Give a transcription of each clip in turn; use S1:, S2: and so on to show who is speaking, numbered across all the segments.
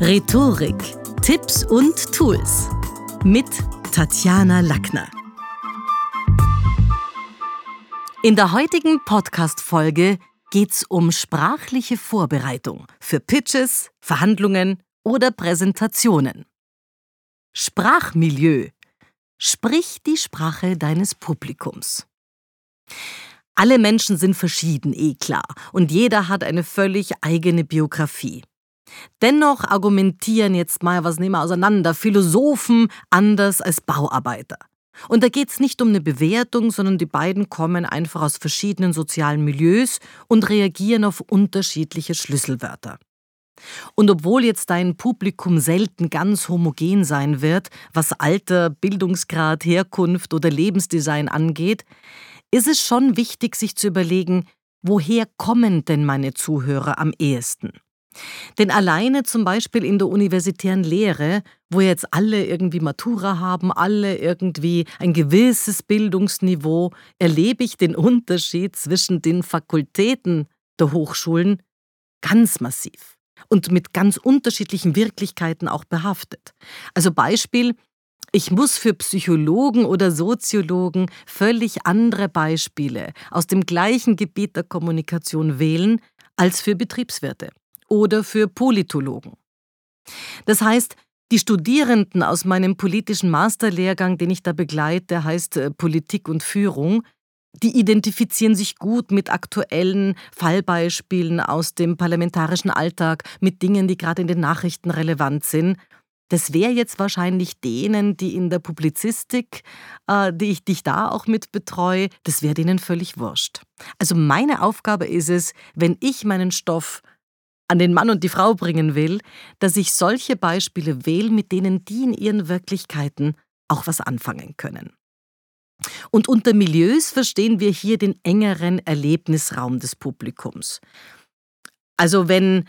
S1: Rhetorik, Tipps und Tools mit Tatjana Lackner. In der heutigen Podcast-Folge geht's um sprachliche Vorbereitung für Pitches, Verhandlungen oder Präsentationen. Sprachmilieu. Sprich die Sprache deines Publikums. Alle Menschen sind verschieden, eh klar, und jeder hat eine völlig eigene Biografie. Dennoch argumentieren jetzt mal, was nehmen wir auseinander, Philosophen anders als Bauarbeiter. Und da geht es nicht um eine Bewertung, sondern die beiden kommen einfach aus verschiedenen sozialen Milieus und reagieren auf unterschiedliche Schlüsselwörter. Und obwohl jetzt dein Publikum selten ganz homogen sein wird, was Alter, Bildungsgrad, Herkunft oder Lebensdesign angeht, ist es schon wichtig, sich zu überlegen, woher kommen denn meine Zuhörer am ehesten? Denn alleine zum Beispiel in der universitären Lehre, wo jetzt alle irgendwie Matura haben, alle irgendwie ein gewisses Bildungsniveau, erlebe ich den Unterschied zwischen den Fakultäten der Hochschulen ganz massiv und mit ganz unterschiedlichen Wirklichkeiten auch behaftet. Also Beispiel, ich muss für Psychologen oder Soziologen völlig andere Beispiele aus dem gleichen Gebiet der Kommunikation wählen als für Betriebswirte oder für Politologen. Das heißt, die Studierenden aus meinem politischen Masterlehrgang, den ich da begleite, heißt äh, Politik und Führung, die identifizieren sich gut mit aktuellen Fallbeispielen aus dem parlamentarischen Alltag, mit Dingen, die gerade in den Nachrichten relevant sind. Das wäre jetzt wahrscheinlich denen, die in der Publizistik, äh, die, ich, dich da auch mit betreue, das wäre denen völlig wurscht. Also meine Aufgabe ist es, wenn ich meinen Stoff an den Mann und die Frau bringen will, dass ich solche Beispiele wähle, mit denen die in ihren Wirklichkeiten auch was anfangen können. Und unter Milieus verstehen wir hier den engeren Erlebnisraum des Publikums. Also wenn,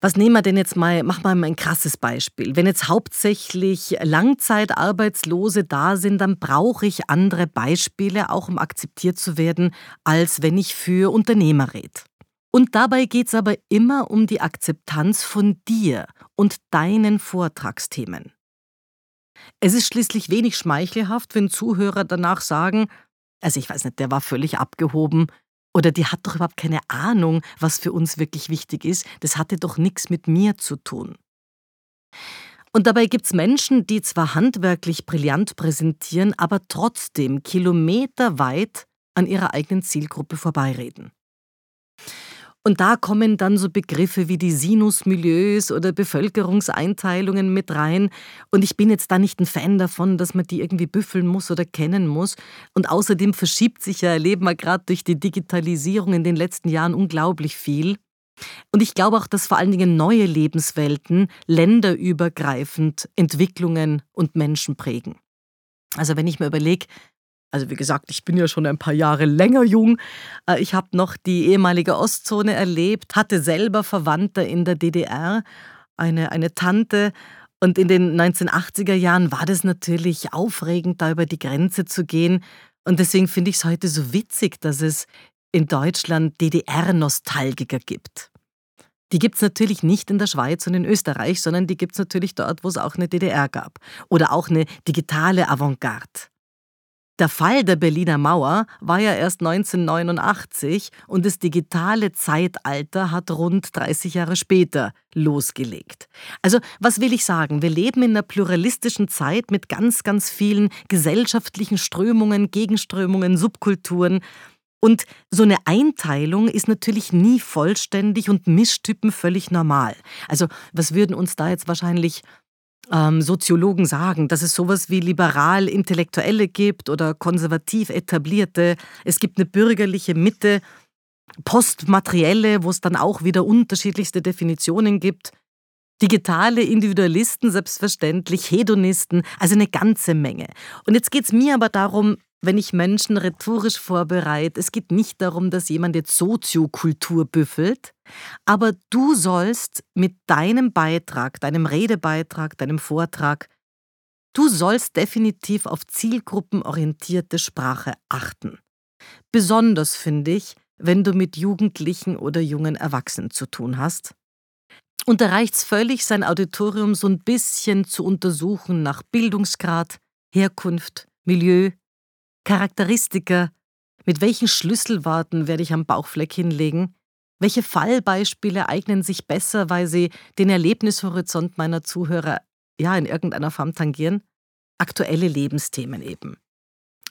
S1: was nehmen wir denn jetzt mal, mach mal ein krasses Beispiel. Wenn jetzt hauptsächlich Langzeitarbeitslose da sind, dann brauche ich andere Beispiele, auch um akzeptiert zu werden, als wenn ich für Unternehmer rede. Und dabei geht es aber immer um die Akzeptanz von dir und deinen Vortragsthemen. Es ist schließlich wenig schmeichelhaft, wenn Zuhörer danach sagen, also ich weiß nicht, der war völlig abgehoben oder die hat doch überhaupt keine Ahnung, was für uns wirklich wichtig ist, das hatte doch nichts mit mir zu tun. Und dabei gibt es Menschen, die zwar handwerklich brillant präsentieren, aber trotzdem kilometerweit an ihrer eigenen Zielgruppe vorbeireden. Und da kommen dann so Begriffe wie die Sinusmilieus oder Bevölkerungseinteilungen mit rein. Und ich bin jetzt da nicht ein Fan davon, dass man die irgendwie büffeln muss oder kennen muss. Und außerdem verschiebt sich ja, erleben wir gerade durch die Digitalisierung in den letzten Jahren unglaublich viel. Und ich glaube auch, dass vor allen Dingen neue Lebenswelten länderübergreifend Entwicklungen und Menschen prägen. Also wenn ich mir überlege, also wie gesagt, ich bin ja schon ein paar Jahre länger jung. Äh, ich habe noch die ehemalige Ostzone erlebt, hatte selber Verwandte in der DDR, eine, eine Tante. Und in den 1980er Jahren war das natürlich aufregend, da über die Grenze zu gehen. Und deswegen finde ich es heute so witzig, dass es in Deutschland DDR-Nostalgiker gibt. Die gibt es natürlich nicht in der Schweiz und in Österreich, sondern die gibt es natürlich dort, wo es auch eine DDR gab. Oder auch eine digitale Avantgarde. Der Fall der Berliner Mauer war ja erst 1989 und das digitale Zeitalter hat rund 30 Jahre später losgelegt. Also, was will ich sagen? Wir leben in einer pluralistischen Zeit mit ganz, ganz vielen gesellschaftlichen Strömungen, Gegenströmungen, Subkulturen. Und so eine Einteilung ist natürlich nie vollständig und Mischtypen völlig normal. Also, was würden uns da jetzt wahrscheinlich ähm, Soziologen sagen, dass es sowas wie liberal-intellektuelle gibt oder konservativ etablierte. Es gibt eine bürgerliche Mitte, postmaterielle, wo es dann auch wieder unterschiedlichste Definitionen gibt. Digitale Individualisten, selbstverständlich, Hedonisten, also eine ganze Menge. Und jetzt geht es mir aber darum, wenn ich Menschen rhetorisch vorbereite, es geht nicht darum, dass jemand jetzt Soziokultur büffelt, aber du sollst mit deinem Beitrag, deinem Redebeitrag, deinem Vortrag, du sollst definitiv auf zielgruppenorientierte Sprache achten. Besonders finde ich, wenn du mit Jugendlichen oder jungen Erwachsenen zu tun hast. Und da reicht's völlig, sein Auditorium so ein bisschen zu untersuchen nach Bildungsgrad, Herkunft, Milieu, Charakteristika, mit welchen Schlüsselworten werde ich am Bauchfleck hinlegen, welche Fallbeispiele eignen sich besser, weil sie den Erlebnishorizont meiner Zuhörer ja in irgendeiner Form tangieren? Aktuelle Lebensthemen eben.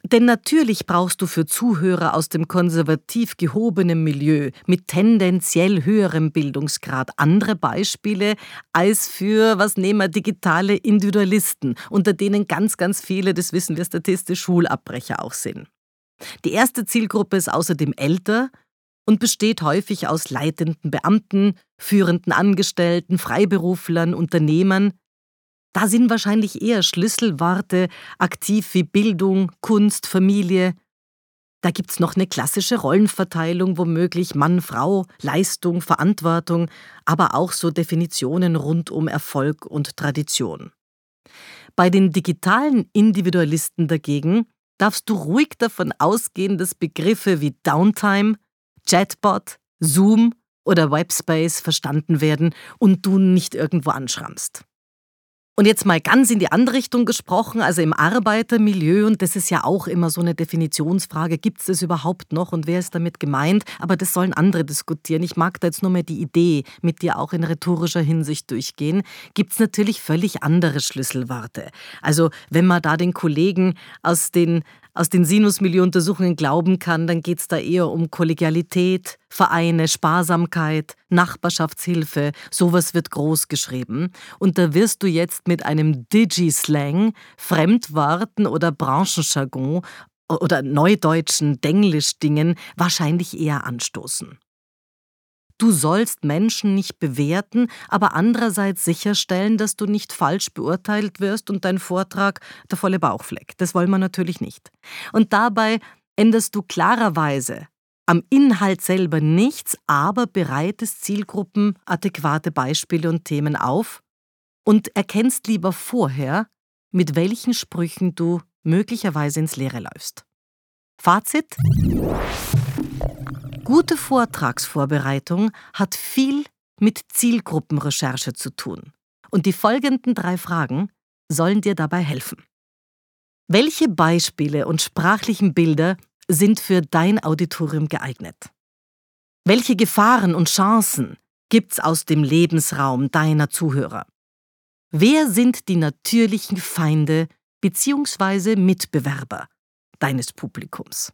S1: Denn natürlich brauchst du für Zuhörer aus dem konservativ gehobenen Milieu mit tendenziell höherem Bildungsgrad andere Beispiele als für, was nehmen wir, digitale Individualisten, unter denen ganz, ganz viele, das wissen wir statistisch, Schulabbrecher auch sind. Die erste Zielgruppe ist außerdem älter und besteht häufig aus leitenden Beamten, führenden Angestellten, Freiberuflern, Unternehmern, da sind wahrscheinlich eher Schlüsselworte aktiv wie Bildung, Kunst, Familie. Da gibt's noch eine klassische Rollenverteilung, womöglich Mann, Frau, Leistung, Verantwortung, aber auch so Definitionen rund um Erfolg und Tradition. Bei den digitalen Individualisten dagegen darfst du ruhig davon ausgehen, dass Begriffe wie Downtime, Chatbot, Zoom oder Webspace verstanden werden und du nicht irgendwo anschrammst. Und jetzt mal ganz in die andere Richtung gesprochen, also im Arbeitermilieu, und das ist ja auch immer so eine Definitionsfrage, gibt es das überhaupt noch und wer ist damit gemeint? Aber das sollen andere diskutieren. Ich mag da jetzt nur mal die Idee mit dir auch in rhetorischer Hinsicht durchgehen. Gibt es natürlich völlig andere Schlüsselworte. Also wenn man da den Kollegen aus den aus den Sinusmilieu-Untersuchungen glauben kann, dann geht es da eher um Kollegialität, Vereine, Sparsamkeit, Nachbarschaftshilfe. Sowas wird groß geschrieben. Und da wirst du jetzt mit einem Digi-Slang, Fremdworten oder Branchenjargon oder neudeutschen Denglisch-Dingen wahrscheinlich eher anstoßen. Du sollst Menschen nicht bewerten, aber andererseits sicherstellen, dass du nicht falsch beurteilt wirst und dein Vortrag der volle Bauchfleck. Das wollen wir natürlich nicht. Und dabei änderst du klarerweise am Inhalt selber nichts, aber bereitest Zielgruppen adäquate Beispiele und Themen auf und erkennst lieber vorher, mit welchen Sprüchen du möglicherweise ins Leere läufst. Fazit? Gute Vortragsvorbereitung hat viel mit Zielgruppenrecherche zu tun. Und die folgenden drei Fragen sollen dir dabei helfen. Welche Beispiele und sprachlichen Bilder sind für dein Auditorium geeignet? Welche Gefahren und Chancen gibt's aus dem Lebensraum deiner Zuhörer? Wer sind die natürlichen Feinde bzw. Mitbewerber deines Publikums?